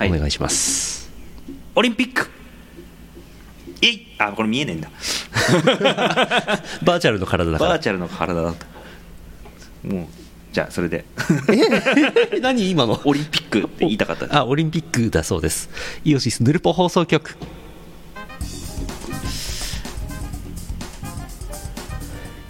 はい。お願いします。オリンピック。えい。あこれ見えねえんだ。バーチャルの体だから。バーチャルの体だった。もうじゃあそれで。え？何今の？オリンピックって言いたかった。あオリンピックだそうです。イオシスヌルポ放送局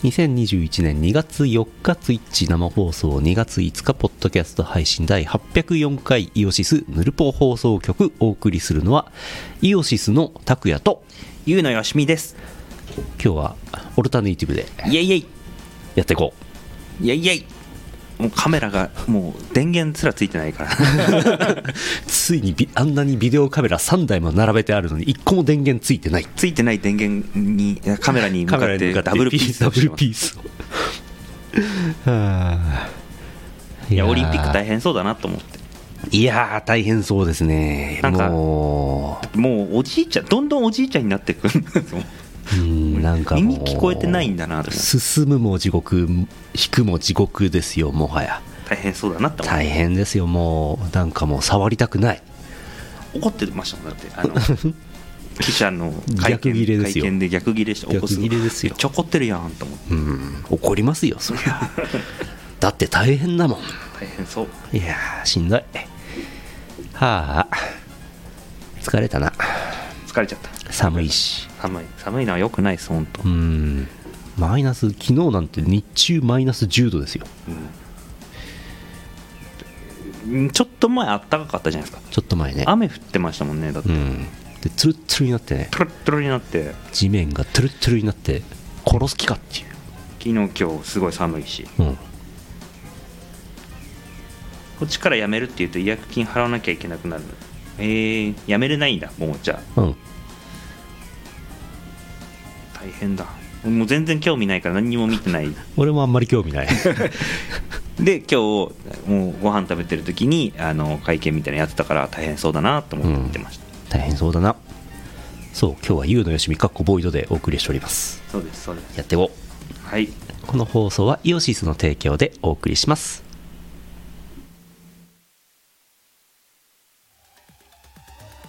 2021年2月4日ツイッチ生放送2月5日ポッドキャスト配信第804回イオシスヌルポ放送局お送りするのはイオシスの拓也とゆうのよしみです。今日はオルタネイティブでイエイイエイ。やっていこう。イエイイエイもうカメラがもう電源すらついてないから。ついにビあんなにビデオカメラ3台も並べてあるのに1個も電源ついてない。ついてない電源にカメラに向かってダブルピースダブルピースいやオリンピック大変変そうだなと思って。いやー大変そうですね。なんかももうおじいちゃんどんどんおじいちゃんになってくるんですよううん。なんか耳聞こえてないんだな進むも地獄引くも地獄ですよもはや。大変そうだなって思って大変ですよもう。なんかもう触りたくない。怒ってましたもんだって。あの 記者の会逆ギレ見で逆ギレして逆ギレですよ。ちゃ怒ってるやんと思って。うん。怒りますよそりゃ。だって大変だもん。大変そう。いやーしんどい。はあ。疲れたな疲れちゃった。寒いし。寒い。寒いのは良くないです本当、うん。マイナス昨日なんて日中マイナス10度ですよ。うん。ちょっと前あったかかったじゃないですか。ちょっと前ね。雨降ってましたもんねだって、うん。でツルッツルになってね。トロットロになって。地面がトゥルットゥルになって殺す気かっていう。昨日今日すごい寒いし。うん。こっちから辞めるっていうと違約金払わなきゃいけなくなるえー、辞めれないんだもうじゃあうん。大変だ。もう全然興味ないから何にも見てない。俺もあんまり興味ない。で今日もうご飯食べてる時にあの会見みたいなのやってたから大変そうだなと思って見てました、大変そうだな。そう今日はゆうのよしみかっこボイドでお送りしております。そうですそうです。やっていこう。はい。この放送はイオシスの提供でお送りします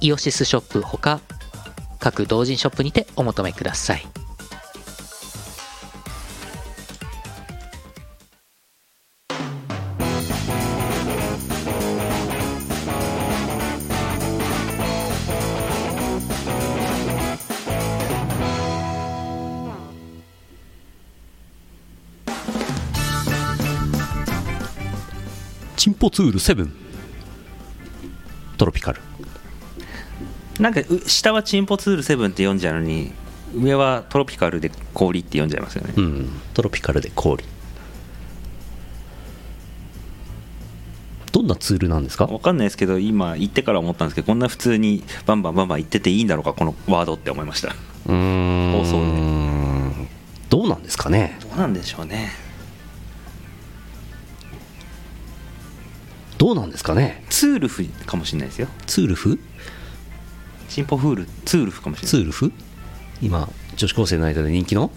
イオシスショップほか各同人ショップにてお求めください。チンポツール7トロピカル。なんかう下はチンポツール7って読んじゃうのに上はトロピカルで氷って読んじゃいますよね、うん。トロピカルで氷。どんなツールなんですか？わかんないですけど今言ってから思ったんですけどこんな普通にバンバンバンバン言ってていいんだろうかこのワードって思いました。うーん。放送で。どうなんですかね？どうなんでしょうね。どうなんですかね？ツールフかもしれないですよ。ツールフチンポフールツールフかもしれない。ツールフ？今女子高生の間で人気の？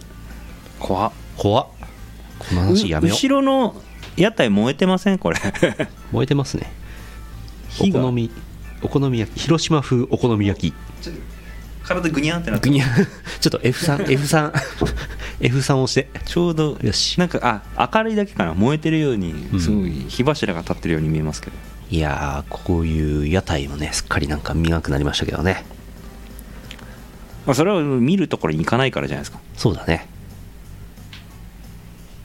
怖っ。怖っ。この話やめよう。後ろの屋台燃えてません？これ。燃えてますね。お好みお好み焼き広島風お好み焼き。ちょっと体グニャンってなってグニャ ちょっと F3 F3 F3 押して。ちょうどよし。なんかあ明るいだけかな。燃えてるようにうん。すごい火柱が立ってるように見えますけど、いやーこういう屋台もねすっかりなんか見なくなりましたけどね。まあ、それは見るところに行かないからじゃないですか。そうだね。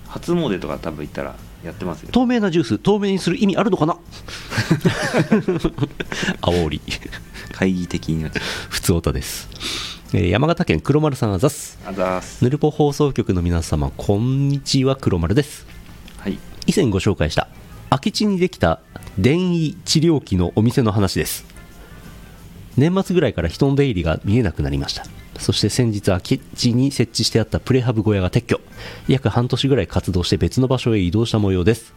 初詣とか多分行ったらやってますよ。透明なジュース透明にする意味あるのかな？煽り。会議的になって普通歌です、えー山形県黒丸さんあざっす。あざーす。ヌルポ放送局の皆様こんにちは黒丸です。はい。以前ご紹介した空き地にできた電位治療器のお店の話です。年末ぐらいから人の出入りが見えなくなりました。そして先日空き地に設置してあったプレハブ小屋が撤去。約半年ぐらい活動して別の場所へ移動した模様です。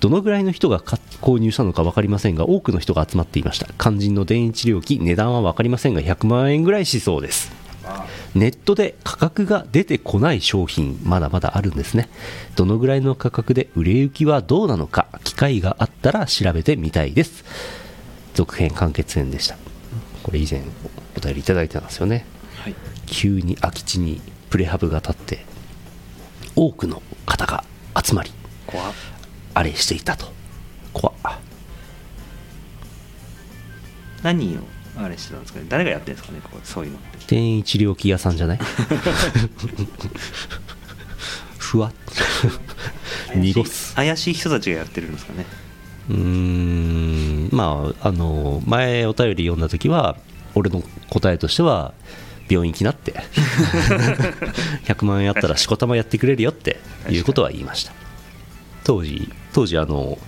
どのぐらいの人が購入したのか分かりませんが多くの人が集まっていました。肝心の電位治療器値段は分かりませんが100万円ぐらいしそうです。ネットで価格が出てこない商品まだまだあるんですね。どのぐらいの価格で売れ行きはどうなのか機会があったら調べてみたいです。続編完結編でした。これ以前お便りいただいてたんですよね。はい。急に空き地にプレハブが立って多くの方が集まりあれしていたと。怖っ。何をあれしてたんですかね。誰がやってるんですかねそういうのって電位治療器屋さんじゃない？ふわっ。濁す。怪しい人たちがやってるんですかね。うーん。まああの前お便り読んだ時は俺の答えとしては病院行きなって。100万円あったらしこたまやってくれるよっていうことは言いました。当時当時あの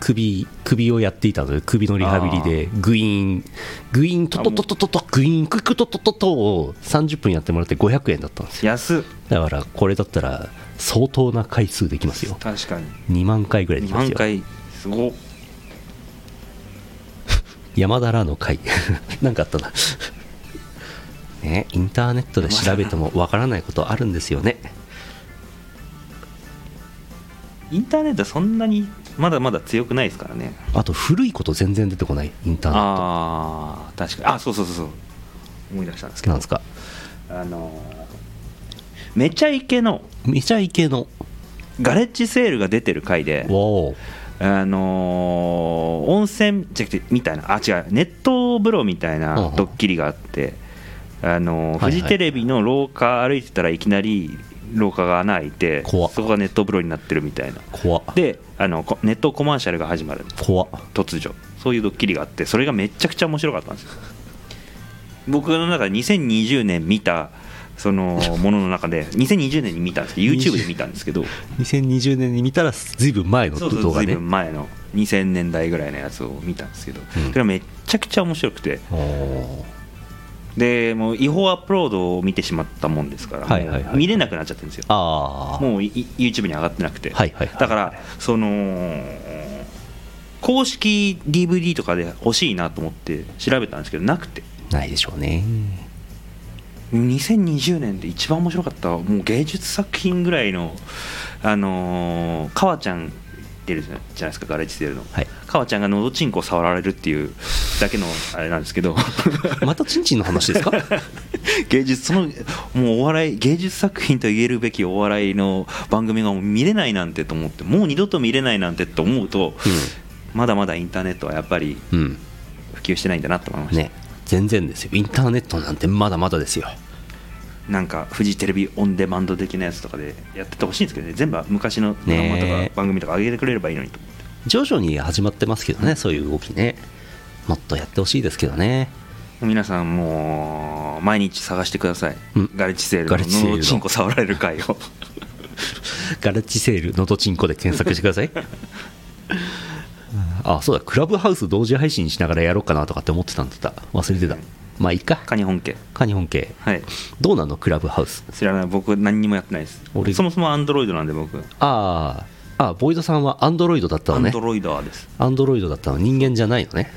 首首をやっていたので首のリハビリでグイーングイーントトトトトトグイーンククトトトトを30分やってもらって500円だったんですよ。安っ。だからこれだったら相当な回数できますよ。確かに。2万回ぐらいでき2ますよ。万回。すごっ。山田らの会 なんかあったな。ねインターネットで調べてもわからないことあるんですよね。インターネットはそんなにまだまだ強くないですからね。あと古いこと全然出てこない。インターネッああ確かに。あそうそうそうそう。思い出したんですけど。トなんですか？あのーめちゃイケのめちゃイケの。ガレッジセールが出てる回であのー温泉みたいな。あ違う。熱湯風呂みたいなドッキリがあって、あのーフジテレビの廊下歩いてたらいきなり廊下が穴開いてそこが熱湯風呂になってるみたいな。であのこ熱湯コマーシャルが始まる。怖っ。突如。そういうドッキリがあってそれがめちゃくちゃ面白かったんですよ。僕の中で2020年見たその ものの中で2020年に見たんですけど YouTube で見たんですけど。2020年に見たらずいぶん前のそうそうずい動画ね。ぶん前の2000年代ぐらいのやつを見たんですけど、うん。それはめっちゃくちゃ面白くてでもう違法アップロードを見てしまったもんですから、はいはいはい。見れなくなっちゃってるんですよ。ああもうい YouTube に上がってなくて、はいはい。はいだからその公式 DVD とかで欲しいなと思って調べたんですけどなくて。ないでしょうね。2020年で一番面白かったもう芸術作品ぐらいのあのー、川ちゃん出るじゃないですかガレッジセールの、はい。川ちゃんがのどちんこを触られるっていうだけのあれなんですけど。またチンチンの話ですか？芸術そのもうお笑い芸術作品と言えるべきお笑いの番組がもう見れないなんてと思ってもう二度と見れないなんてと思うと、まだまだインターネットはやっぱりうん、うん、普及してないんだなと思いました、ね。全然ですよ。インターネットなんてまだまだですよなんかフジテレビオンデマンド的なやつとかでやっててほしいんですけどね。全部昔のドラマとかね番組とか上げてくれればいいのにと思って。徐々に始まってますけどねそういう動きね。もっとやってほしいですけどね。皆さんもう毎日探してください、うん。ガレッジセールのどちんこ触られる回を。ガレッジセールのどちんこで検索してください。あそうだ。クラブハウス同時配信しながらやろうかなとかって思ってたんだった。忘れてたまあいいか。カニ本家。カニ本家。はい。どうなの？クラブハウス。知らない。僕何にもやってないです。俺。そもそもアンドロイドなんで僕。あー。あボイドさんはアンドロイドだったのね。アンドロイダーです。アンドロイドだったの。人間じゃないのね。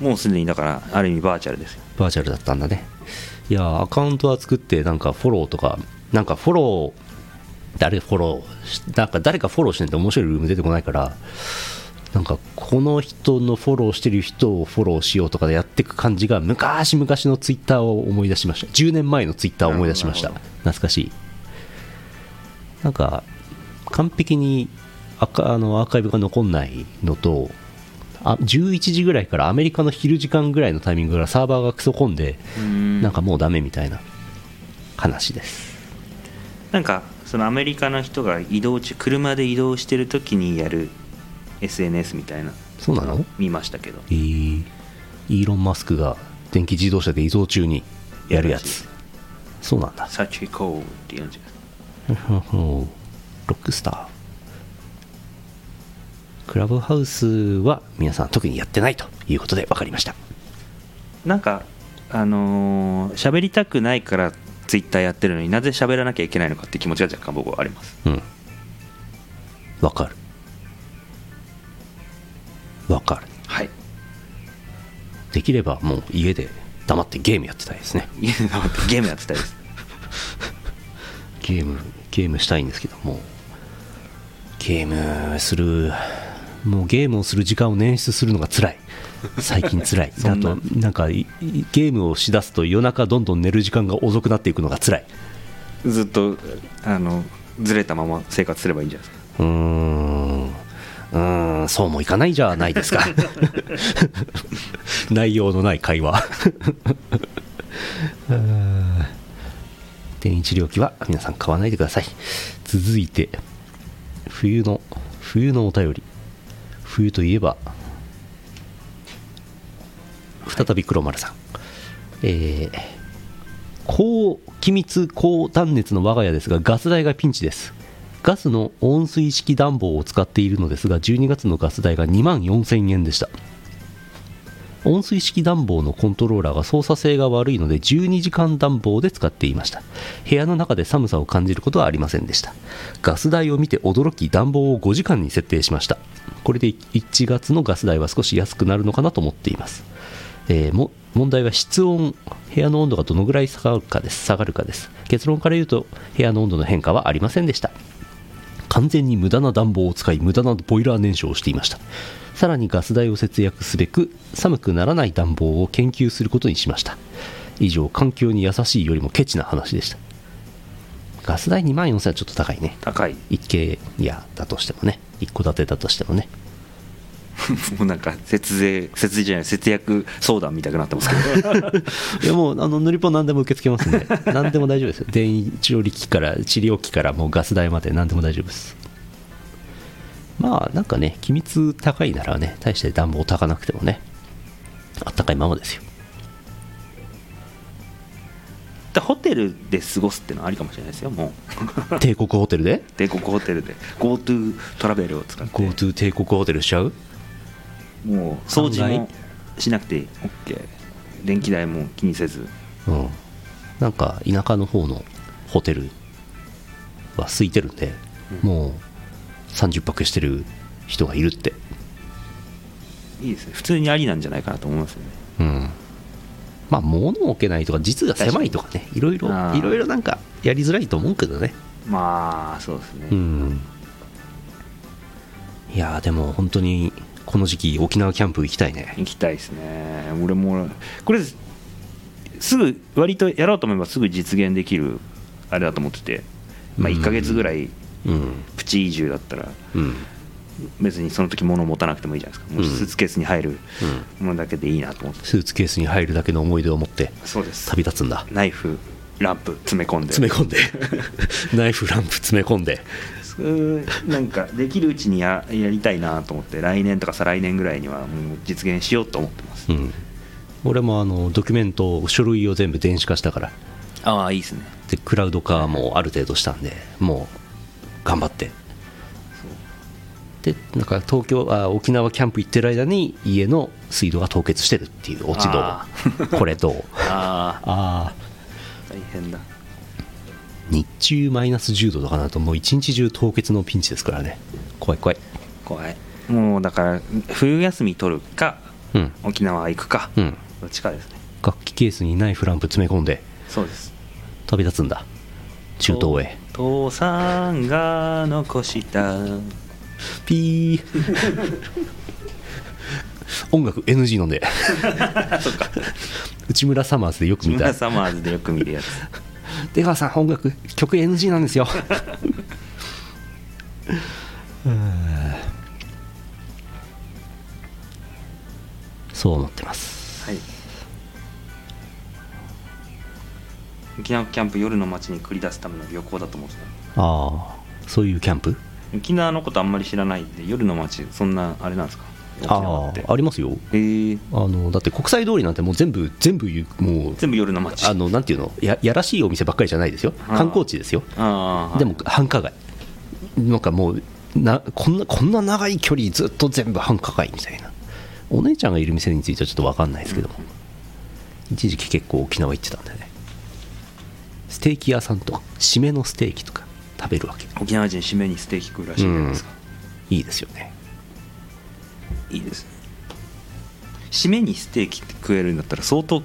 もうすでにだからある意味バーチャルですよ。バーチャルだったんだね。いやアカウントは作ってなんかフォローとかなんかフォロー誰フォローしなんか誰かフォローしてんって面白いルーム出てこないからなんかこの人のフォローしてる人をフォローしようとかでやっていく感じが昔々のツイッターを思い出しました。10年前のツイッターを思い出しました。懐かしい。なんか完璧にアカあのアーカイブが残んないのとあ11時ぐらいからアメリカの昼時間ぐらいのタイミングからサーバーがクソ混んでななんかもうダメみたいな話です。なんかそのアメリカの人が移動中車で移動してる時にやる SNS みたいな。そうなの？見ましたけど。え。ー、イーロン・マスクが電気自動車で移動中にやるやつ。そうなんだ。サチコーって言うんじゃないロックスター。クラブハウスは皆さん特にやってないということで分かりました。なんかあのー喋りたくないからツイッターやってるのになぜ喋らなきゃいけないのかって気持ちが若干僕はあります。うん。わかるわかる。はい。できればもう家で黙ってゲームやってたいですね。家で黙ってゲームやってたいです。ゲームゲームしたいんですけども。ゲームするもうゲームをする時間を捻出するのが辛い。最近辛い。あとなんかゲームをしだすと夜中どんどん寝る時間が遅くなっていくのが辛い。ずっとあのずれたまま生活すればいいんじゃないですか。うーん。うーんそうもいかないじゃないですか。内容のない会話。電位治療器は皆さん買わないでください。続いて冬の冬のお便り。冬といえば再び黒丸さん。えー高気密高断熱の我が家ですがガス代がピンチですガスの温水式暖房を使っているのですが12月のガス代が2万4000円でした。温水式暖房のコントローラーが操作性が悪いので12時間暖房で使っていました。部屋の中で寒さを感じることはありませんでした。ガス代を見て驚き暖房を5時間に設定しました。これで1月のガス代は少し安くなるのかなと思っています。えーも問題は室温部屋の温度がどのぐらい下がるかです。下がるかです。結論から言うと部屋の温度の変化はありませんでした。完全に無駄な暖房を使い無駄なボイラー燃焼をしていました。さらにガス代を節約すべく寒くならない暖房を研究することにしました。以上環境に優しいよりもケチな話でした。ガス代2万4000はちょっと高いね。高い。一軒家だとしてもね。一戸建てだとしてもね もうなんか節税節税じゃない節約相談みたくなってますけど。いやもうあの塗りポン何でも受け付けますんで 何でも大丈夫ですよ。電位調理器から治療器からもうガス代まで何でも大丈夫です。まあなんかね機密高いならね大して暖房高なくてもねあったかいままですよ。でホテルで過ごすっていうのはありかもしれないですよもう。帝国ホテルで？帝国ホテルで。GoTo トラベルを使って。GoTo 帝国ホテルしちゃう？もう掃除案もしなくて OK 電気代も気にせず。うん。なんか田舎の方のホテルは空いてるんで、もう30泊してる人がいるって。いいですね。普通にありなんじゃないかなと思いますよね。うん。まあ物を置けないとか実が狭いとかねいろいろいろいろなんかやりづらいと思うけどね。まあそうですね、うん。いやーでも本当にこの時期沖縄キャンプ行きたいね。行きたいですね。俺もこれすぐ割とやろうと思えばすぐ実現できるあれだと思ってて、まあ、うん。1ヶ月ぐらいうん。プチ移住だったらうん。別にその時物を持たなくてもいいじゃないですか。もううん。スーツケースに入るうん。ものだけでいいなと思って。スーツケースに入るだけの思い出を持ってそうです。旅立つんだ。ナイフランプ詰め込んで。詰め込んで。ナイフランプ詰め込んでなんかできるうちにややりたいなと思って来年とか再来年ぐらいにはもう実現しようと思ってます、うん。俺もあのドキュメント書類を全部電子化したから。ああいいですね。でクラウド化もある程度したんでもう頑張って。でなんか東京あ沖縄キャンプ行ってる間に家の水道が凍結してるっていう落ち度。あこれどう？ああああ大変だ。日中マイナス10度とかなるともう一日中凍結のピンチですからね。怖い怖い。怖い。もうだから冬休み取るかうん。沖縄行くか、うん。どっちかですね。楽器ケースにナイフランプ詰め込んでそうです。飛び立つんだ。中東へ。父さんが残した。ピー。音楽 NG 飲んで。内村サマーズでよく木見た。村サマーズでよく見るやつ出川さん音楽曲 NG なんですよ。そう思ってます。はい。沖縄キャンプ夜の街に繰り出すための旅行だと思うんですよ。ああそういうキャンプ？沖縄のことあんまり知らないんで夜の街そんなあれなんですか？ああありますよ。へえあのだって国際通りなんてもう全部全部もう全部夜の街。あのなんていうの？ややらしいお店ばっかりじゃないですよ。観光地ですよ。でも繁華街。なんかもうなこんなこんな長い距離ずっと全部繁華街みたいな。お姉ちゃんがいる店についてはちょっと分かんないですけども、一時期結構沖縄行ってたんでね。ステーキ屋さんと締めのステーキとか食べるわけ沖縄人締めにステーキ食うらしいじゃないですか、いいですよねいいです。ね締めにステーキって食えるんだったら相当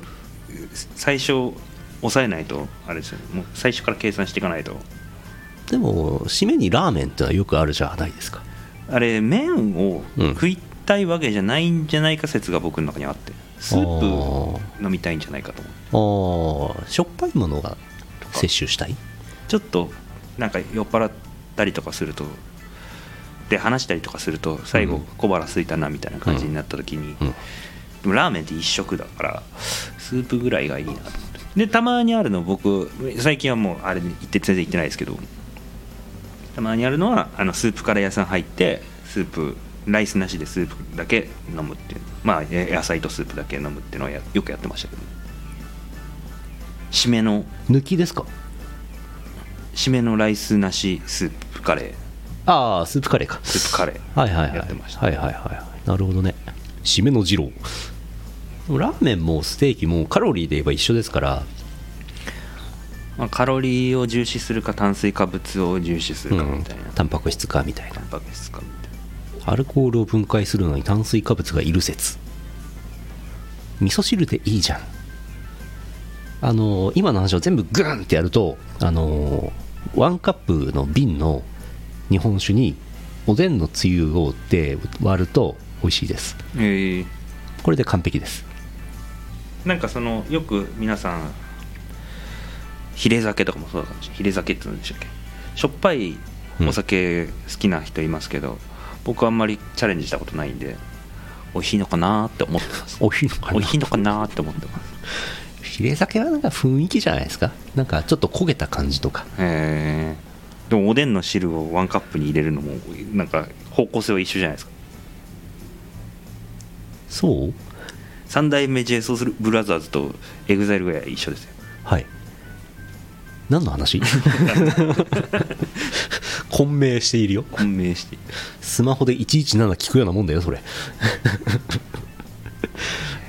最初抑えないとあれですよ。ねもう最初から計算していかないと。でも締めにラーメンってのはよくあるじゃないですか。あれ麺をうん。食いたいわけじゃないんじゃないか説が僕の中にあってスープ飲みたいんじゃないかと思う。ああしょっぱいものが摂取したい？ちょっとなんか酔っ払ったりとかするとで話したりとかすると最後うん。小腹空いたなみたいな感じになった時に、うん。でもラーメンって一食だからスープぐらいがいいなと思って。でたまにあるの僕最近はもうあれに行って全然行ってないですけどたまにあるのはあのスープカレー屋さん入ってスープライスなしでスープだけ飲むっていう。まあえ野菜とスープだけ飲むっていうのをやよくやってましたけど。締めの抜きですか？締めのライスなしスープカレーああスープカレーか。スープカレー。はいはいはい。やってました。はいはいはいはい。なるほどね。締めの二郎。ラーメンもステーキもカロリーで言えば一緒ですから。まあ、カロリーを重視するか炭水化物を重視するかみたいな、タンパク質かみたいな。タンパク質かみたいな。アルコールを分解するのに炭水化物がいる説。味噌汁でいいじゃん。あの今の話を全部グーンってやるとあのワンカップの瓶の日本酒におでんのつゆをで割ると美味しいです。え。ーこれで完璧です。なんかそのよく皆さんヒレ酒とかもそうだかもしれない。ヒレ酒って言うんでしたっけ？しょっぱいお酒好きな人いますけど、僕はあんまりチャレンジしたことないんで美味しいのかなーって思ってます。美味しいのかな？美味しいのかなーって思ってます。ヒレ酒はなんか雰囲気じゃないですか？なんかちょっと焦げた感じとか。へえでもおでんの汁をワンカップに入れるのもなんか方向性は一緒じゃないですか。そう？三代目 j ソ o ブラザーズと EXILE が一緒ですよ。はい。何の話？混迷しているよ。混迷して。スマホで117聞くようなもんだよそれ。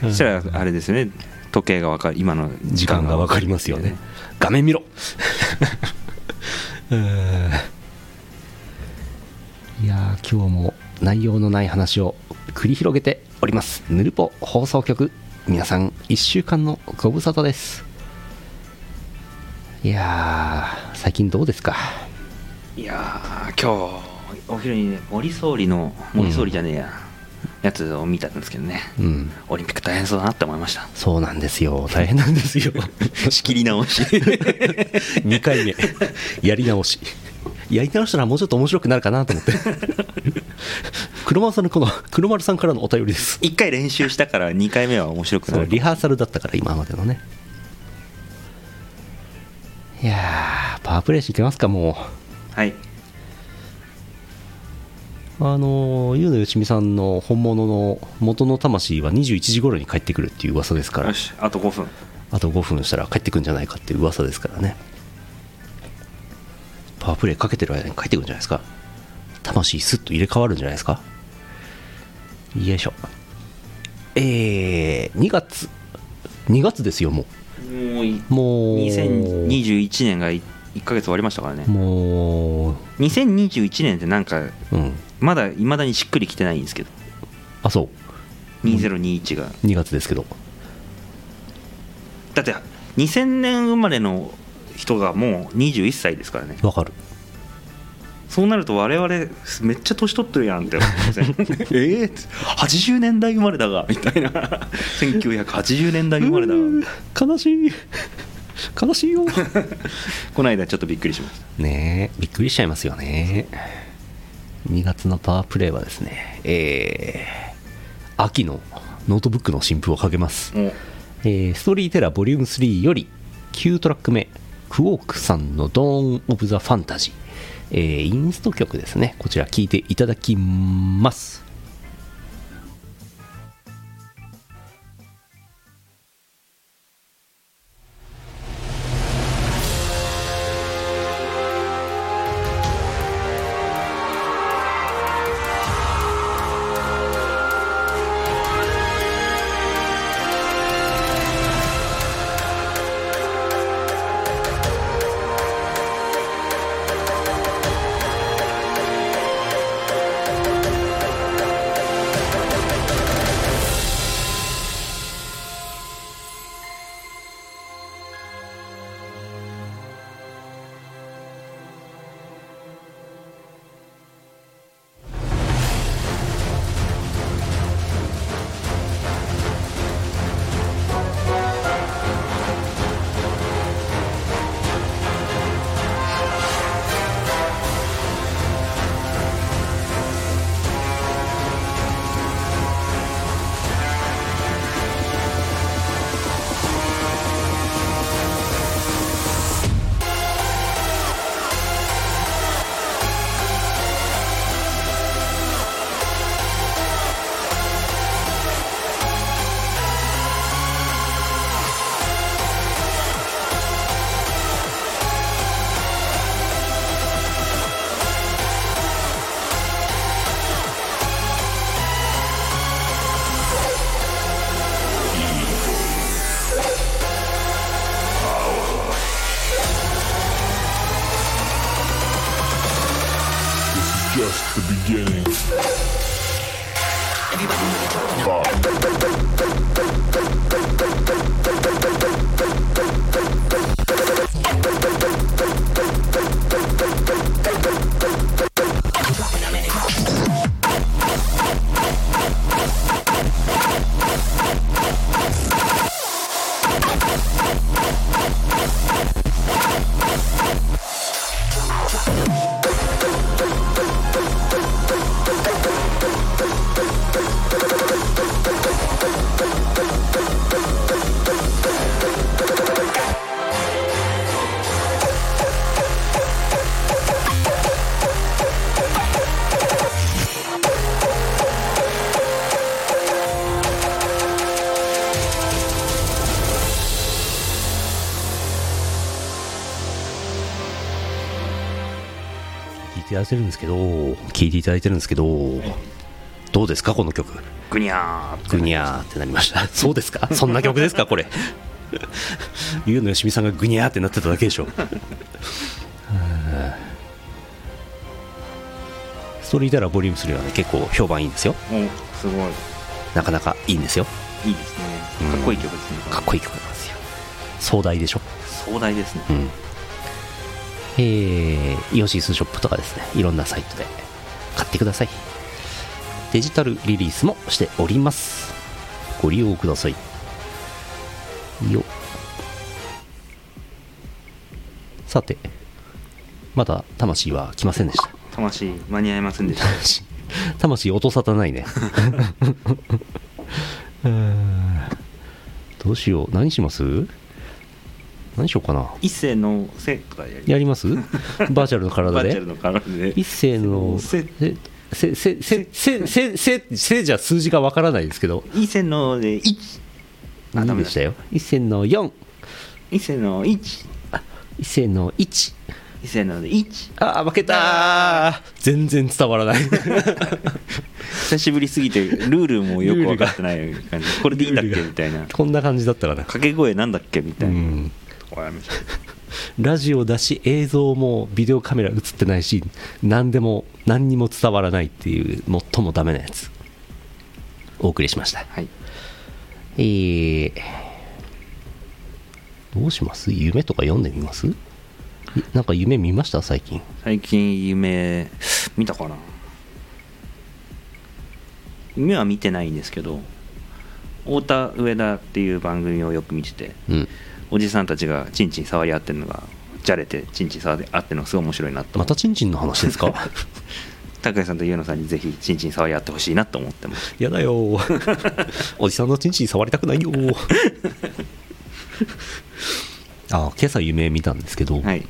そしたらあれですよね。時計が分かる今の時間が。分かりますよね。画面見ろいや今日も内容のない話を繰り広げております。ヌルポ放送局皆さん1週間のご無沙汰です。いやー最近どうですか？いやー今日お昼にね森総理の森総理じゃねえや、やつを見たんですけどね。うん。オリンピック大変そうだなって思いました。そうなんですよ。大変なんですよ。仕切り直し。2回目。やり直し。やり直したらもうちょっと面白くなるかなと思って。黒丸さんのこの黒丸さんからのお便りです。1回練習したから2回目は面白くなる。リハーサルだったから今までのね。いやーパワープレイしていきますかもはい、うあのー、ゆうのよしみさんの本物の元の魂は21時頃に帰ってくるっていう噂ですから。よしあと5分。あと5分したら帰ってくるんじゃないかっていう噂ですからね。パワープレイかけてる間に帰ってくるんじゃないですか。魂スッと入れ替わるんじゃないですか。よいしょ。えー、2月。2月ですよももういう。もう2021年が1ヶ月終わりましたからね。もう。2021年ってなんかうんまだいまだにしっくりきてないんですけど。あそう。2021が。2月ですけど。だって2000年生まれの人がもう21歳ですからね。わかる。そうなると我々めっちゃ年取ってるやんって思いません？えー？80年代生まれだがみたいな。1980年代生まれだが。悲しい。悲しいよ。この間ちょっとびっくりしました。ねえびっくりしちゃいますよね2月のパワープレイはですねえー、秋のノートブックの新譜をかけます、お。えー Storyteller Volume 3より9トラック目クォークさんの Dawn of the Fantasy、えーインスト曲ですね。こちら聴いていただきますてるんですけど聞いていただいてるんですけどどうですかこの曲？グニャーグニャーってなりました。そうですか？そんな曲ですかこれ？ゆうのよしみさんがグニャーってなってただけでしょ。はあストーリーテラーボリューム3はね結構評判いいんですよ。おすごい。なかなかいいんですよ。いいですね。うん。かっこいい曲ですねかっこいい曲なんですよ。壮大でしょ？壮大ですね。うんえー、イオシスショップとかですね。いろんなサイトで買ってください。デジタルリリースもしております。ご利用ください。よ。さてまだ魂は来ませんでした。魂間に合いませんでした。魂音沙汰ないね。どうしよう。何します？何しようかな。一世のせとかやりやります？バーチャルの体で？一斉のせせせせせせせせせじゃ数字がわからないですけど。一世ので1あダ2メだ。でしたよ。一斉の4一世の1一斉の1一世ので1あー負けたー。全然伝わらない。久しぶりすぎてルールもよく分かってない感じ。これでいいんだっけ？みたいな。こんな感じだったかな掛け声なんだっけ？みたいな、うん。わかラジオだし映像もビデオカメラ映ってないし何でも何にも伝わらないっていう最もダメなやつ。お送りしました。はい。えー、どうします？夢とか読んでみます？いなんか夢見ました？最近。最近夢見たかな。夢は見てないんですけど太田上田っていう番組をよく見ててうんおじさんたちがチンチン触り合ってるのがじゃれてチンチン触り合ってるのがすごい面白いなと。またチンチンの話ですか？高橋さんと優野さんにぜひチンチン触り合ってほしいなと思ってます。やだよ。おじさんのチンチン触りたくないよ。あ今朝夢見たんですけど、はい。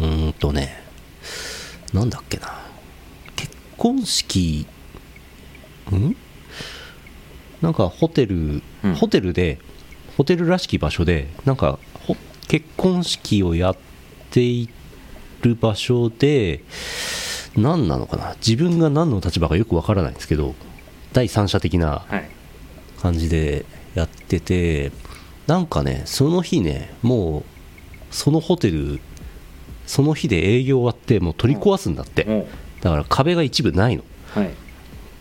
うーんとねなんだっけな。結婚式ん？なんかホテル、うん。ホテルでホテルらしき場所でなんかほ結婚式をやっている場所で何なのかな？自分が何の立場かよくわからないんですけど第三者的なはい。感じでやっててなんかねその日ねもうそのホテルその日で営業終わってもう取り壊すんだって。おだから壁が一部ないの。はい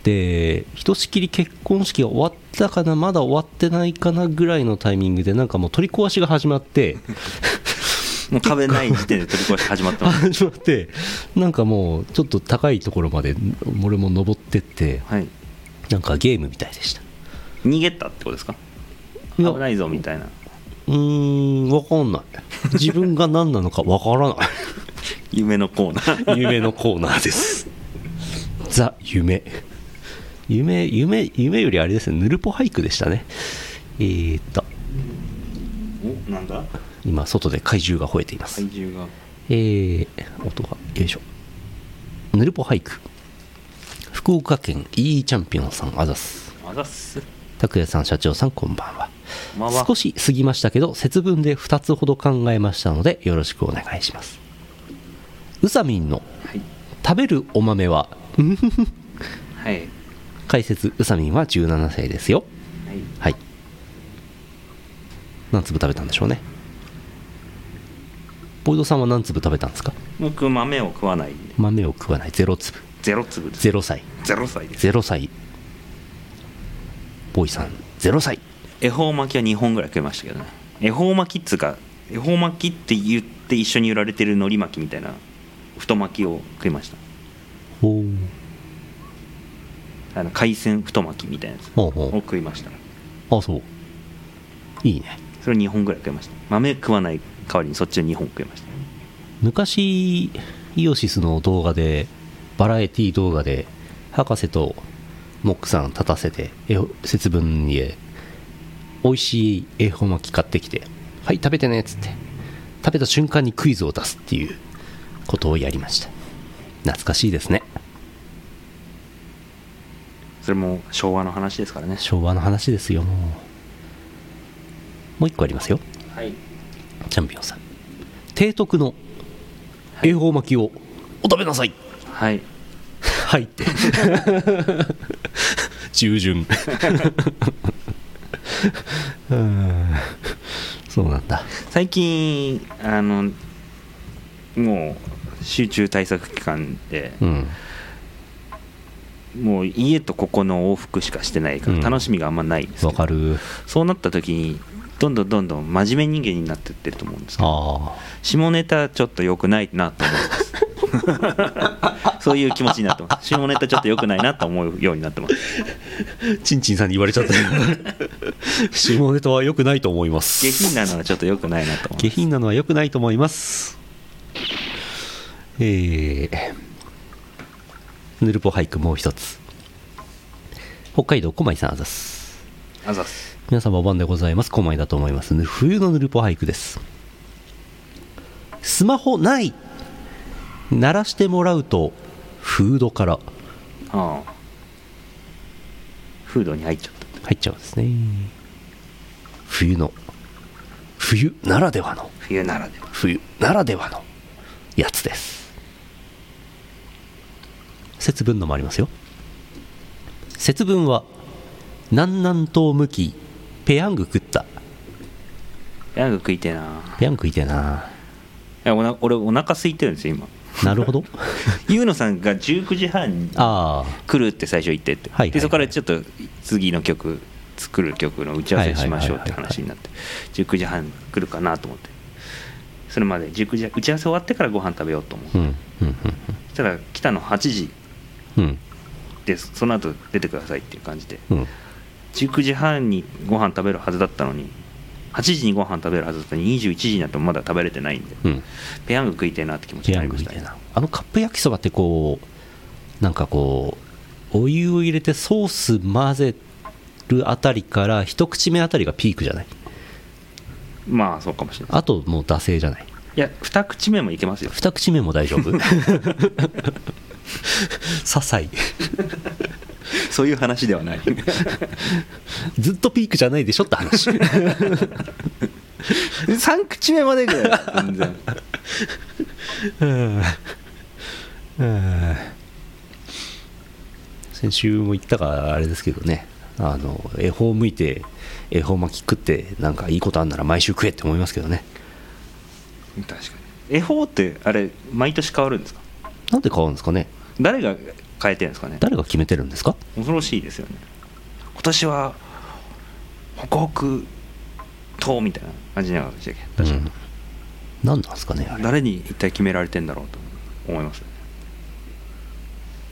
でひとしきり結婚式が終わったかなまだ終わってないかなぐらいのタイミングでなんかもう取り壊しが始まって。もう壁ない時点で取り壊し始まってます始まってなんかもうちょっと高いところまで俺も登ってってはい。なんかゲームみたいでした。逃げたってことですか？危ないぞみたいな。うーん分かんない。自分が何なのか分からない。夢のコーナー。夢のコーナーです。ザ夢夢夢夢よりあれですねヌルポ俳句でしたね。えー、っと。おなんだ？今外で怪獣が吠えています、体重が。えー、音がよいしょ。ヌルポ俳句。福岡県 E チャンピオンさんあざす。あざっす。拓也さん社長さんこんばんは。まあまあ少し過ぎましたけど節分で2つほど考えましたのでよろしくお願いします。うさみんのはい。食べるお豆は？はい解説うさみんは17歳ですよ。はい。はい。何粒食べたんでしょうね。ボイドさんは何粒食べたんですか？僕豆を食わないんで。豆を食わない。0粒。ゼロ粒です。0歳。ゼロ歳です。0歳。ボーイさん0歳。恵方巻きは2本ぐらい食いましたけどね。恵方巻きっつうか恵方巻きって言って一緒に売られてる海苔巻きみたいな太巻きを食いました。ほうあの海鮮太巻きみたいなやつうほう。食いました。あそう。いいね。それ2本ぐらい食いました。豆食わない代わりにそっちを2本食いました。昔イオシスの動画でバラエティ動画で博士とモックさん立たせてえ節分に。美味しい恵方巻き買ってきて「はい食べてね」っつって。食べた瞬間にクイズを出すっていうことをやりました。懐かしいですねそれも昭和の話ですからね。昭和の話ですよもう。もう一個ありますよ。はい。チャンピオンさん。提督の恵方巻きをお食べなさい。はい。はいって。従順。うん。そうなんだ。最近あのもう集中対策期間でうんもう家とここの往復しかしてないからうん。楽しみがあんまないんですけど、わかる。そうなった時にどんどんどんどん真面目人間になってってると思うんですけどあ下ネタちょっと良くないなと思います。そういう気持ちになってます。下ネタちょっと良くないなと思うようになってます。あちんちんさんに言われちゃった。よ下ネタは良くないと思います。下品なのはちょっと良くないなと思い下ます。品なのは良くないと思います。えー、ヌルポ俳句もう一つ。北海道小井さんあざす。あざっす。皆様お晩でございます。小井だと思います。ぬ冬のヌルポ俳句です。スマホない。鳴らしてもらうとフードから。ああ。フードに入っちゃった。入っちゃうんですね。冬の。冬ならではの。冬ならでは。冬ならではのやつです節分のもありますよ。節分は南南東向きペヤング食った。ヤング食いてえな。ペヤング食いてえな。いやおな俺お腹空いてるんですよ今。なるほど。ユーノさんが19時半にあ来るって最初言ってって、はいはいはい。でそこからちょっと次の曲作る曲の打ち合わせしましょうって話になって19時半来るかなと思って。それまで19時打ち合わせ終わってからご飯食べようと思う、あうんうんそしたら来たの8時うん。うんでその後出てくださいっていう感じで。うん。19時半にご飯食べるはずだったのに8時にご飯食べるはずだったのに21時になってもまだ食べれてないんで、うん。ペヤング食いてえなって気持ちになりましたね。ングみたいな。あのカップ焼きそばってこうなんかこうお湯を入れてソース混ぜるあたりから一口目あたりがピークじゃない？まあそうかもしれない。あともう惰性じゃない？いや二口目もいけますよ。二口目も大丈夫？些細。そういう話ではない。ずっとピークじゃないでしょって話。3口目までぐらい。全然。うん。うん。先週も言ったかあれですけどね。あの恵方向いて恵方巻き食ってなんかいいことあんなら毎週食えって思いますけどね。確かに。恵方ってあれ毎年変わるんですか？なんで変わるんですかね誰が変えてるんですかね？誰が決めてるんですか？恐ろしいですよね。今年は北北東みたいな感じになるんでしたっけ？確かに、うん何なんですかね誰に一体決められてんだろうと思いますよね。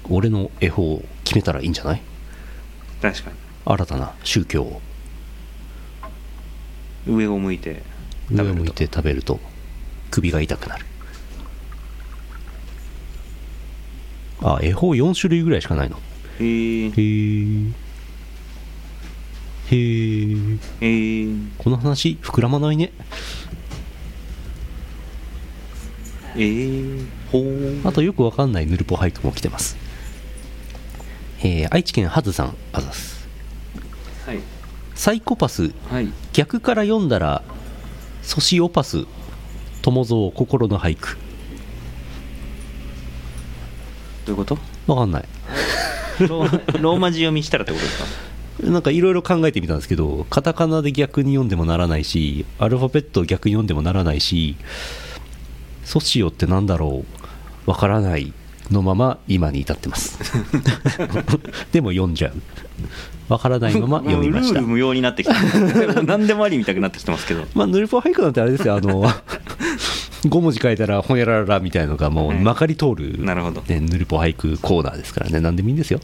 俺の恵方を決めたらいいんじゃない？確かに。新たな宗教を。上を向いて上を向いて食べると。首が痛くなるあ恵方4種類ぐらいしかないの。へえへえへえこの話膨らまないね。えー、ほうあとよくわかんないヌルポ俳句も来てます。えー愛知県ハズさんあざす。はい。サイコパス。はい。逆から読んだらソシオパス。友蔵心の俳句どういうこと？わかんない。ローローマ字読みしたらってことですか？なんかいろいろ考えてみたんですけどカタカナで逆に読んでもならないしアルファベットを逆に読んでもならないしソシオってなんだろう？わからないのまま今に至ってます。でも読んじゃう。わからないまま 読みました。ルール無用になってきた。何でもありみたくなってきてますけど。まあヌルポ俳句なんてあれですよあの5文字書いたらほにゃらららみたいなのがもうまかり通る、なるほど。ね、ヌルポ俳句コーナーですからね。何でもいいんですよ。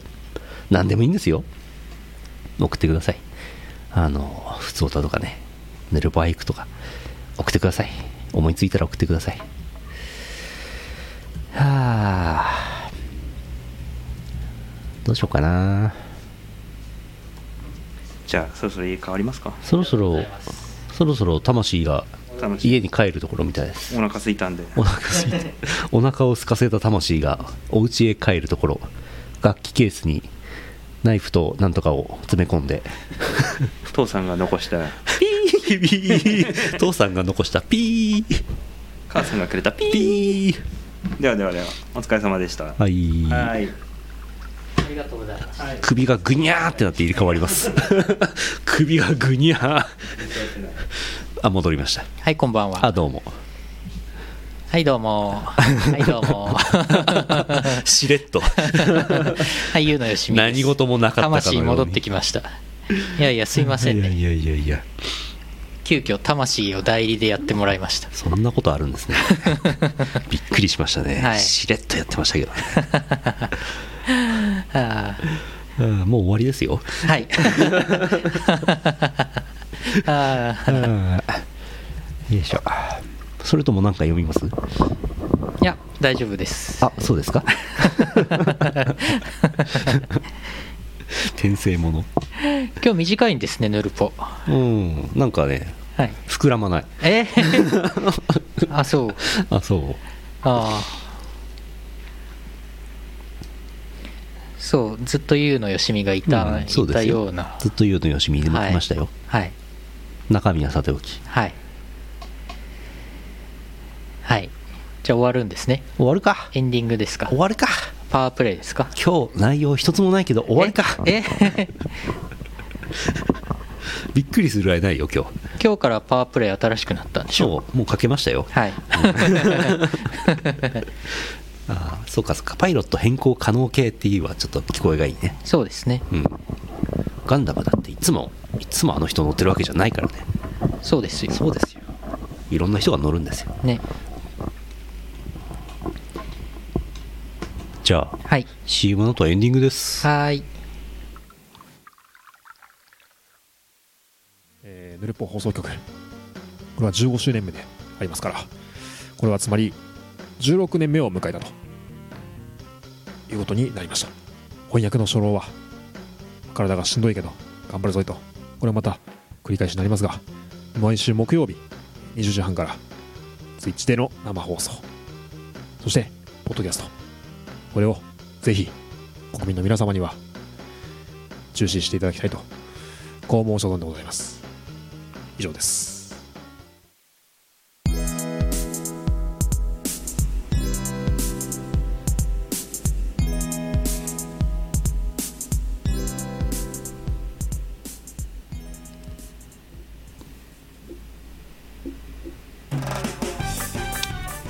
何でもいいんですよ。送ってください。あの普通歌とかね。ヌルポ俳句とか。送ってください。思いついたら送ってください。はあ。どうしようかな。じゃあそろそろ家変わりますか？そろそろそろそろ魂が家に帰るところみたいです。お腹空いたんで。お腹空いてお腹を空かせた魂がお家へ帰るところ。楽器ケースにナイフとなんとかを詰め込んで。父さんが残した。ピー。ピー。父さんが残したピー。母さんがくれたピー。ピー。ではではではお疲れ様でした。はい。はい。ありがとうございます。首がぐにゃーってなって入れ替わります。首がぐにゃーあ戻りました。はいこんばんは。あどうも。はいどうも。はいどうも。しれっと。はいゆうのよしみ何事もなかったかのように。魂戻ってきました。いやいやすいませんね。いやいやいやいや。急遽魂を代理でやってもらいました。そんなことあるんですね。びっくりしましたね、はい。しれっとやってましたけど。ねあうんもう終わりですよ。ーはい あー。よいしょ。それとも何か読みます？いや大丈夫です。あそうですか？転生もの。今日短いんですねヌルポ。うん。なんかねはい。膨らまない。え？ー あそう。あそう。ああそうずっとゆうのよしみがい。た,、うんいたよ。うな。ずっと言うのよしみでも来ましたよ、はい中身はさておき。はい。はい。じゃあ終わるんですね。終わるか。エンディングですか。終わるか。パワープレイですか。今日内容一つもないけど終わりか。え？え びっくりするぐらいないよ今日。今日からパワープレイ新しくなったんでしょ？そうもうかけましたよ。はい。ああそうかそうか。パイロット変更可能系っていうはちょっと聞こえがいいね。そうですね。うん。ガンダムだっていつもいつもあの人乗ってるわけじゃないからね。そうですよ。そうですよ。いろんな人が乗るんですよ。ね。じゃあはい。CM の後エンディングです。はーい。えーヌルポ放送局。これは15周年目でありますから。これはつまり16年目を迎えたと。いうことになりました。翻訳の初老は体がしんどいけど頑張るぞいとこれはまた繰り返しになりますが毎週木曜日20時半からツイッチでの生放送。そしてポッドキャスト。これをぜひ国民の皆様には中止していただきたいとこう申し込んでございます。以上です。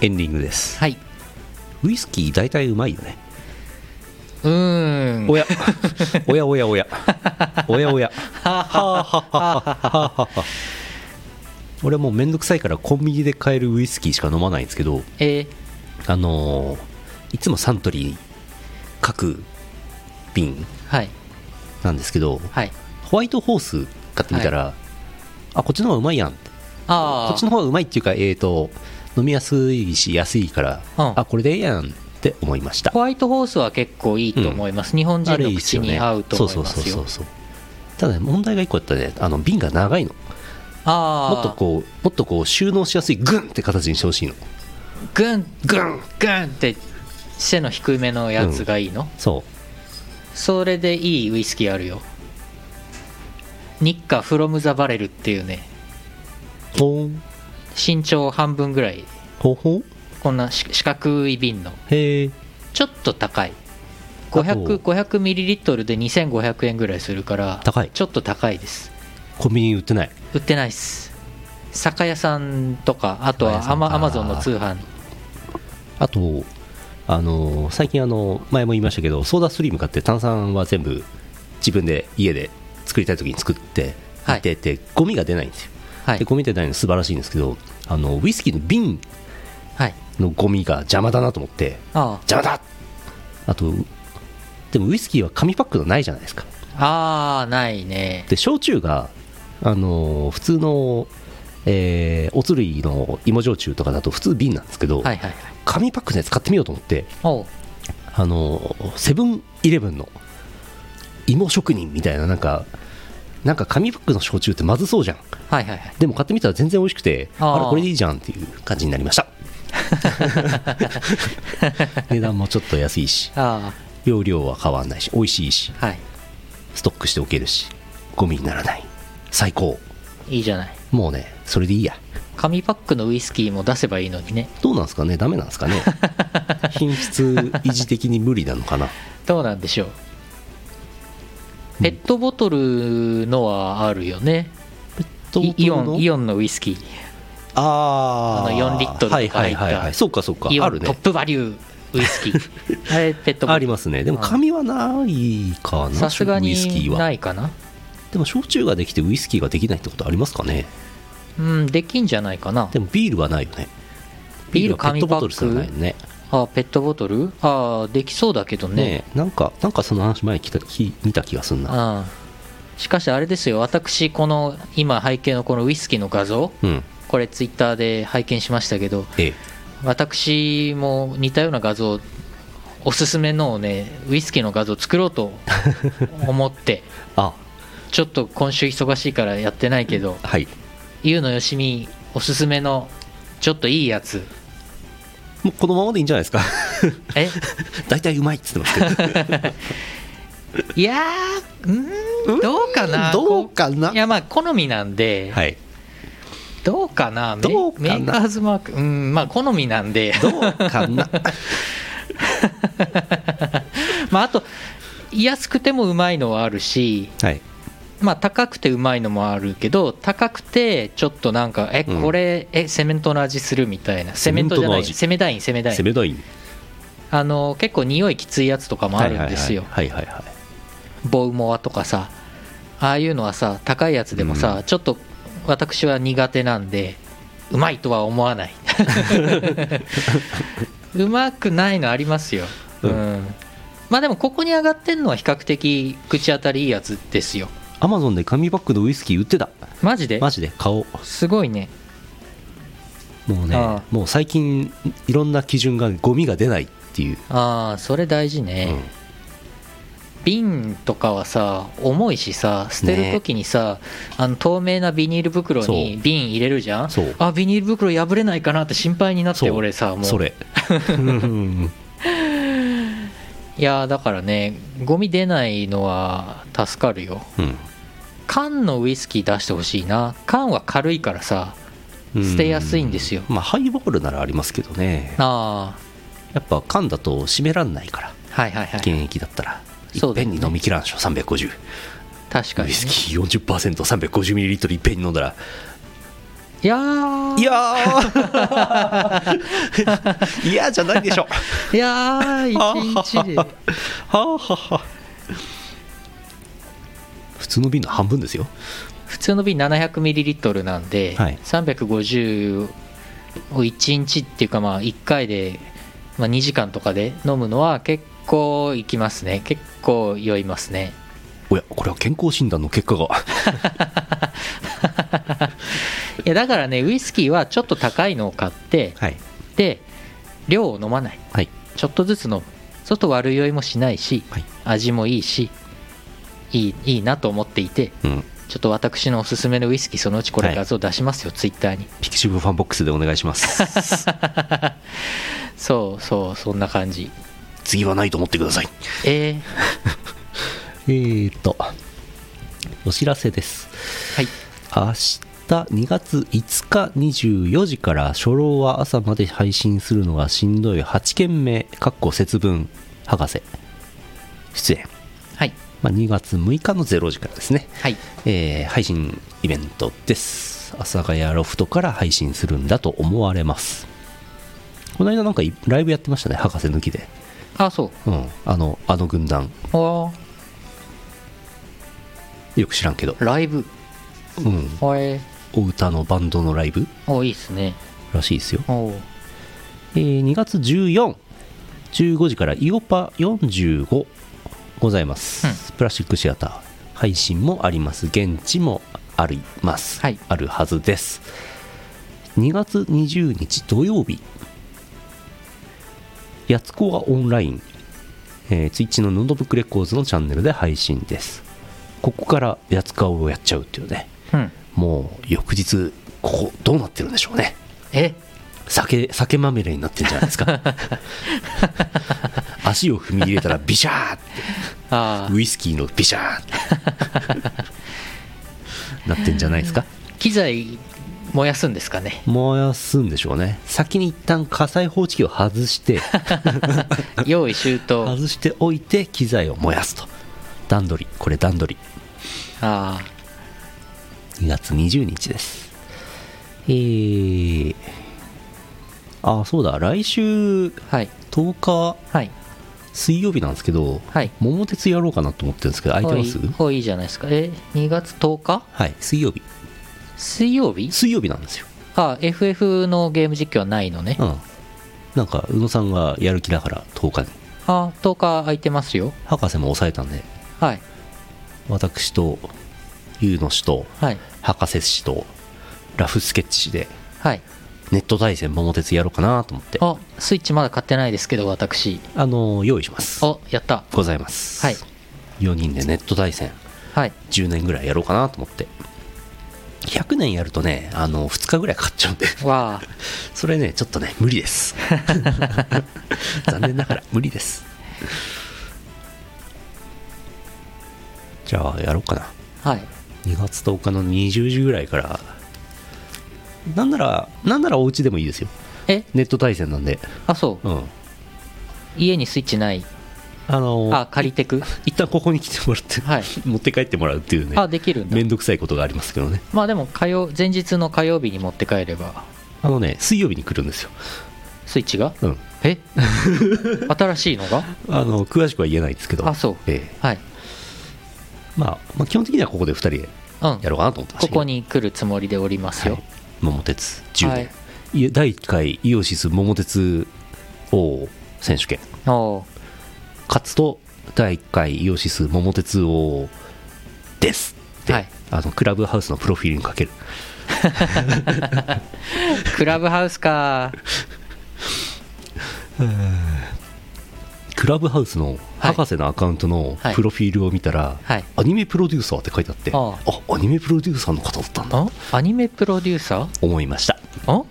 エンディングです。はい。ウイスキー大体うまいよね。うーん。おや。おやおやおや。おやおや。俺はもうめんどくさいからコンビニで買えるウイスキーしか飲まないんですけどえーあのーいつもサントリー各瓶はい。なんですけどはい。ホワイトホース買ってみたら、あこっちの方がうまいやん。こっちの方がうまいっていうかえーと飲みやすいし安いから、うん。あこれでええやんって思いました。ホワイトホースは結構いいと思います、日本人の口に合うと思いますよ。そうそうそうそうそう。ただね問題が一個あったねあの瓶が長いの。ああもっとこうもっとこう収納しやすいグンって形にしてほしいの。グングングンって背の低めのやつがいいの、そそれでいいウイスキーあるよ。日課フロムザバレルっていうね。うほん身長半分ぐらい。ほほんこんなし四角い瓶の。へえ。ちょっと高い。あと。500, 500ミリリットルで2500円ぐらいするから高い。ちょっと高いです。コンビニに売ってない。売ってないっす。酒屋さんとかあとはアマアマゾンの通販。あとあのー最近あの前も言いましたけどソーダストリーム買って炭酸は全部自分で家で作りたい時に作ってはい。いてて、ゴミが出ないんですよはい。でゴミ出ないの素晴らしいんですけどあのウイスキーの瓶はい。のゴミが邪魔だなと思ってあ邪魔だ。あとでもウイスキーは紙パックのないじゃないですか。ああーないね。で焼酎があのー普通のえーおつるいの芋焼酎とかだと普通瓶なんですけど、はいはいはい。紙パックのやつ買ってみようと思ってあのーセブンイレブンの芋職人みたいななんかなんか紙パックの焼酎ってまずそうじゃん。はいはいはい。でも買ってみたら全然美味しくてあれこれでいいじゃんっていう感じになりました。値段もちょっと安いしあ容量は変わんないし美味しいしあはい。ストックしておけるしゴミにならない。最高。いいじゃない。もうねそれでいいや。紙パックのウイスキーも出せばいいのにね。どうなんですかね？ダメなんですかね？品質維持的に無理なのかな？どうなんでしょうペットボトルのはあるよね、イイオンインオンのウイスキー。あー。あの4リットルとか入った。はいはいはいはい。そうかそうか。イオあるね。ントップバリューウイスキー。あれペットボトル。ありますね。でも紙はないかなさすがウイスキーには。ないかな。でも焼酎ができてウイスキーができないってことありますかね。うんできんじゃないかな。でもビールはないよね。ビールはペットボトルないよねあペットボトル？あできそうだけどね。ねえなんかなんかその話前聞いたき見た気がするな。あしかしあれですよ。私この今背景のこのウイスキーの画像うん。これツイッターで拝見しましたけどええ。私も似たような画像おすすめのをねウイスキーの画像作ろうと 思ってあ。ちょっと今週忙しいからやってないけどはい。ゆうのよしみおすすめのちょっといいやつもうこのままでいいんじゃないですか。え？大体うまいっつってますけど。いやーうーんどうかな。どうかな？いやまあ好みなんで、はい。どうかな？メどうかな？メーカーズマーク。うんまあ好みなんで。どうかな？まああと安くてもうまいのはあるし。はいまあ高くてうまいのもあるけど高くてちょっとなんかえうん。これ、えセメントの味するみたいな。セメントじゃないセメントの味。セメダインセメダイン。あの結構匂いきついやつとかもあるんですよ。はいはいはいはいボウモアとかさああいうのはさ高いやつでもさ、うん。ちょっと私は苦手なんでうまいとは思わない。うまくないのありますよ、ううんん。まあでもここに上がってんのは比較的口当たりいいやつですよアマゾンで紙パックのウイスキー売ってた。マジで？マジで。買おう。すごいね。もうねもう最近いろんな基準がゴミが出ないっていう、ああそれ大事ね、うん。瓶とかはさ重いしさ捨てる時にさ、あの透明なビニール袋に瓶入れるじゃん？そう。あビニール袋破れないかなって心配になって俺さもう。それ。う んいやーだからねゴミ出ないのは助かるよ。うん缶のウイスキー出してほしいな。缶は軽いからさ捨てやすいんですよ。まあハイボールならありますけどね。あやっぱ缶だと閉めらんないからあはいはいはい。現役だったらいっぺんに飲み切らんでしょ350確かに、ねウイ、スキー 40%350ml いっぺんに飲んだら。いやー。いやー。嫌じゃないでしょ。いやー一日で。はあはあはあ普通の瓶の半分ですよ。普通の瓶 700ml なんで、はい。350を1日っていうかまあ1回で、まあ、2時間とかで飲むのは結構いきますね。結構酔いますね。おやこれは健康診断の結果が。いやだからねウイスキーはちょっと高いのを買ってはい。で量を飲まない。はい。ちょっとずつ飲む。そうすると悪酔いもしないしはい。味もいいしいいいいなと思っていてうん。ちょっと私のおすすめのウイスキーそのうちこれはい画像出しますよ、ツイッターに。ピクシブファンボックスでお願いします。そうそうそんな感じ。次はないと思ってください。えー、えーとお知らせです。はい。明日2月5日24時から初老は朝まで配信するのがしんどい8件目かっこ節分博士。出演、はいまあ、2月6日の0時からですね、はい。えー配信イベントです。阿佐ヶ谷ロフトから配信するんだと思われます。この間なんかいライブやってましたね博士抜きで。あそう。うん。あのあの軍団。あよく知らんけど。ーライブ。うん。お歌のバンドのライブ。おいいっすね。らしいですよ。おえー2月14、15時からイオパ45ございます、プラスチックシアター配信もあります。現地もあります、はい。あるはずです。2月20日土曜日。やつこはオンライン、えー、ツイッチの Notebook Records のチャンネルで配信です。ここからやつかをやっちゃうっていうね。うん。もう翌日ここどうなってるんでしょうね。え？酒酒まみれになってんじゃないですか。足を踏み入れたらビシャーって。ああウイスキーのビシャーって。なってんじゃないですか。昨機材燃やすんですかね。燃やすんでしょうね。先に一旦火災報知器を外して。用意周到。外しておいて機材を燃やすと。段取り。これ段取り。あ2月20日です。えー、あそうだ。来週あはい。10日はい。水曜日なんですけど、はい。桃鉄やろうかなと思ってるんですけど空いてます？ほいほいいいじゃないですか。え2月10日？はい水曜日。水曜日？水曜日なんですよ。あ FF のゲーム実況はないのね。うん。なんか宇野さんがやる気だから10日にあ10日空いてますよ。博士も抑えたんで。はい。私と優の氏とはい。博士氏とラフスケッチ氏で。はいネット対戦桃鉄やろうかなと思って。あスイッチまだ買ってないですけど私。あの用意します。あやった。ございます。はい。4人でネット対戦。はい。10年ぐらいやろうかなと思って。100年やるとねあの2日ぐらいかかっちゃうんで。わあ。それねちょっとね無理です。残念ながら無理です。じゃあやろうかな。はい。2月10日の20時ぐらいからなんならなんならお家でもいいですよ。え？ネット対戦なんで。あそう。うん。家にスイッチない。あのあ借りてく？一旦ここに来てもらって、はい。持って帰ってもらうっていうねあできるんだ。めんどくさいことがありますけどね。まあでも火曜前日の火曜日に持って帰れば。あのね水曜日に来るんですよ。スイッチが？うん。え？新しいのが？あの詳しくは言えないですけど。あそう。ええ。はい。まあ、まあ基本的にはここで2人でうん。やろうかなと思ってましたここに来るつもりでおりますよ、はい桃鉄10年、はい。第1回イオシス桃鉄王選手権。勝つと第1回イオシス桃鉄王ですって、はい。あのクラブハウスのプロフィールに書ける。クラブハウスか クラブハウスの博士のアカウントのはい。プロフィールを見たら、はい。アニメプロデューサーって書いてあってあ。あアニメプロデューサーの方だったんだ。あ？アニメプロデューサー？思いました。あ？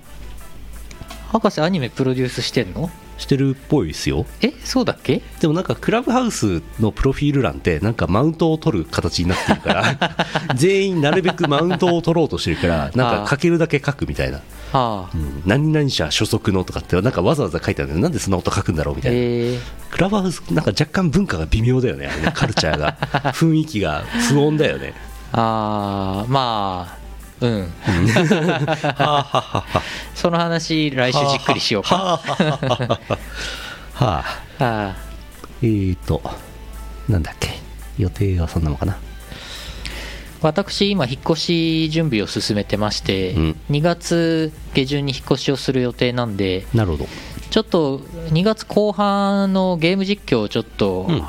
博士アニメプロデュースしてんの？してるっぽいですよ。えそうだっけ？でもなんかクラブハウスのプロフィール欄ってなんかマウントを取る形になってるから 全員なるべくマウントを取ろうとしてるから なんか書けるだけ書くみたいな、ああ。うん、何々社所属のとかってなんかわざわざ書いてあるのになんでそんなこと書くんだろうみたいな、え。ー、クラブハウスなんか若干文化が微妙だよね。あれねカルチャーが。雰囲気が不穏だよね。ああまあうん。その話来週じっくりしようか。はあ。はあ。えーとなんだっけ？予定はそんなもんかな。私今引っ越し準備を進めてまして、うん。2月下旬に引っ越しをする予定なんでなるほど。ちょっと2月後半のゲーム実況をちょっとうん。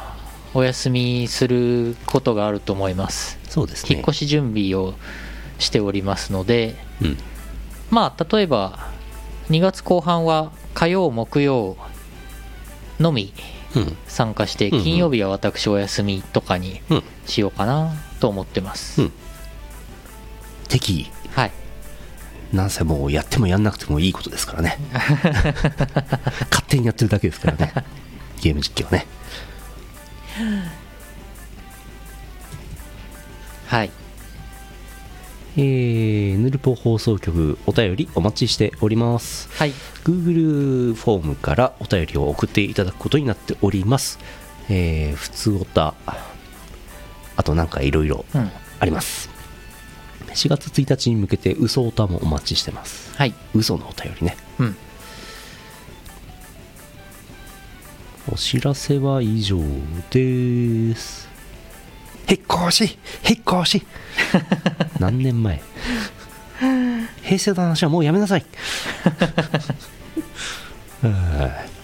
お休みすることがあると思います、そうですね。引っ越し準備をしておりますのでうん。まあ例えば2月後半は火曜木曜のみうん。参加して金曜日は私お休みとかにうんしようかなと思ってます、うん。適宜。はい。なんせもうやってもやんなくてもいいことですからね。勝手にやってるだけですからね。ゲーム実況ね。はいえー、ヌルポ放送局お便りお待ちしております。はい。Google フォームからお便りを送っていただくことになっております。えー、普通おたあとなんかいろいろうん。あります。4月1日に向けて嘘おたもお待ちしてます。はい。嘘のお便りね。うん。お知らせは以上です引っ越し引っ越し。何年前？平成の話はもうやめなさい。は い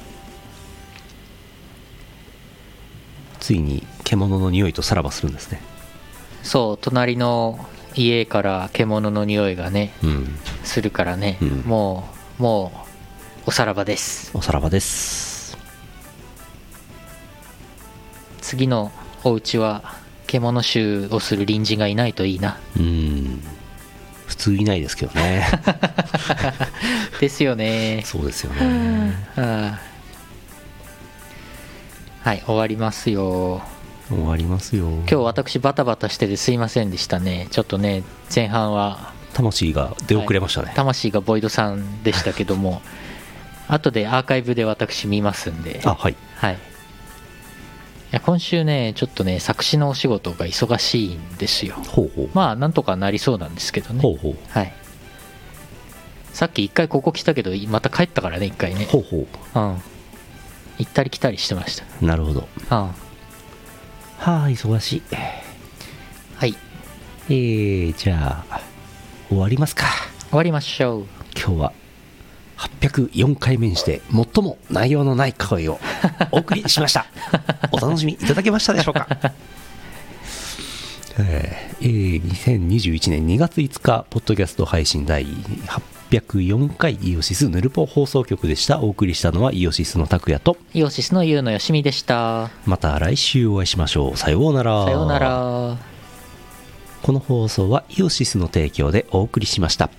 ついに獣の匂いとさらばするんですね。そう隣の家から獣の匂いがねうん。するからね、うん。もうもうおさらばです。おさらばです。次のお家は獣臭をする隣人がいないといいな。うん。普通いないですけどね。ですよね。そうですよね。はい終わりますよ。終わりますよ。今日私バタバタしててすいませんでしたね。ちょっとね前半は魂が出遅れましたね、魂がボイドさんでしたけども。後でアーカイブで私見ますんで。あはい。はいいや今週ねちょっとね作詞のお仕事が忙しいんですよ。ほうほう。まあなんとかなりそうなんですけどね。ほうほう。はい。さっき一回ここ来たけどまた帰ったからね一回ね。ほうほう。ん。行ったり来たりしてました。うなるほど。うん。はあ忙しい。はい。えー、じゃあ終わりますか。終わりましょう。今日は804回目にして最も内容のない声をお送りしました。お楽しみいただけましたでしょうか？えーえー2021年2月5日ポッドキャスト配信第804回イオシスヌルポ放送局でした。お送りしたのはイオシスの拓也とイオシスのユウのよしみでした。また来週お会いしましょう。さようなら。さようなら。この放送はイオシスの提供でお送りしました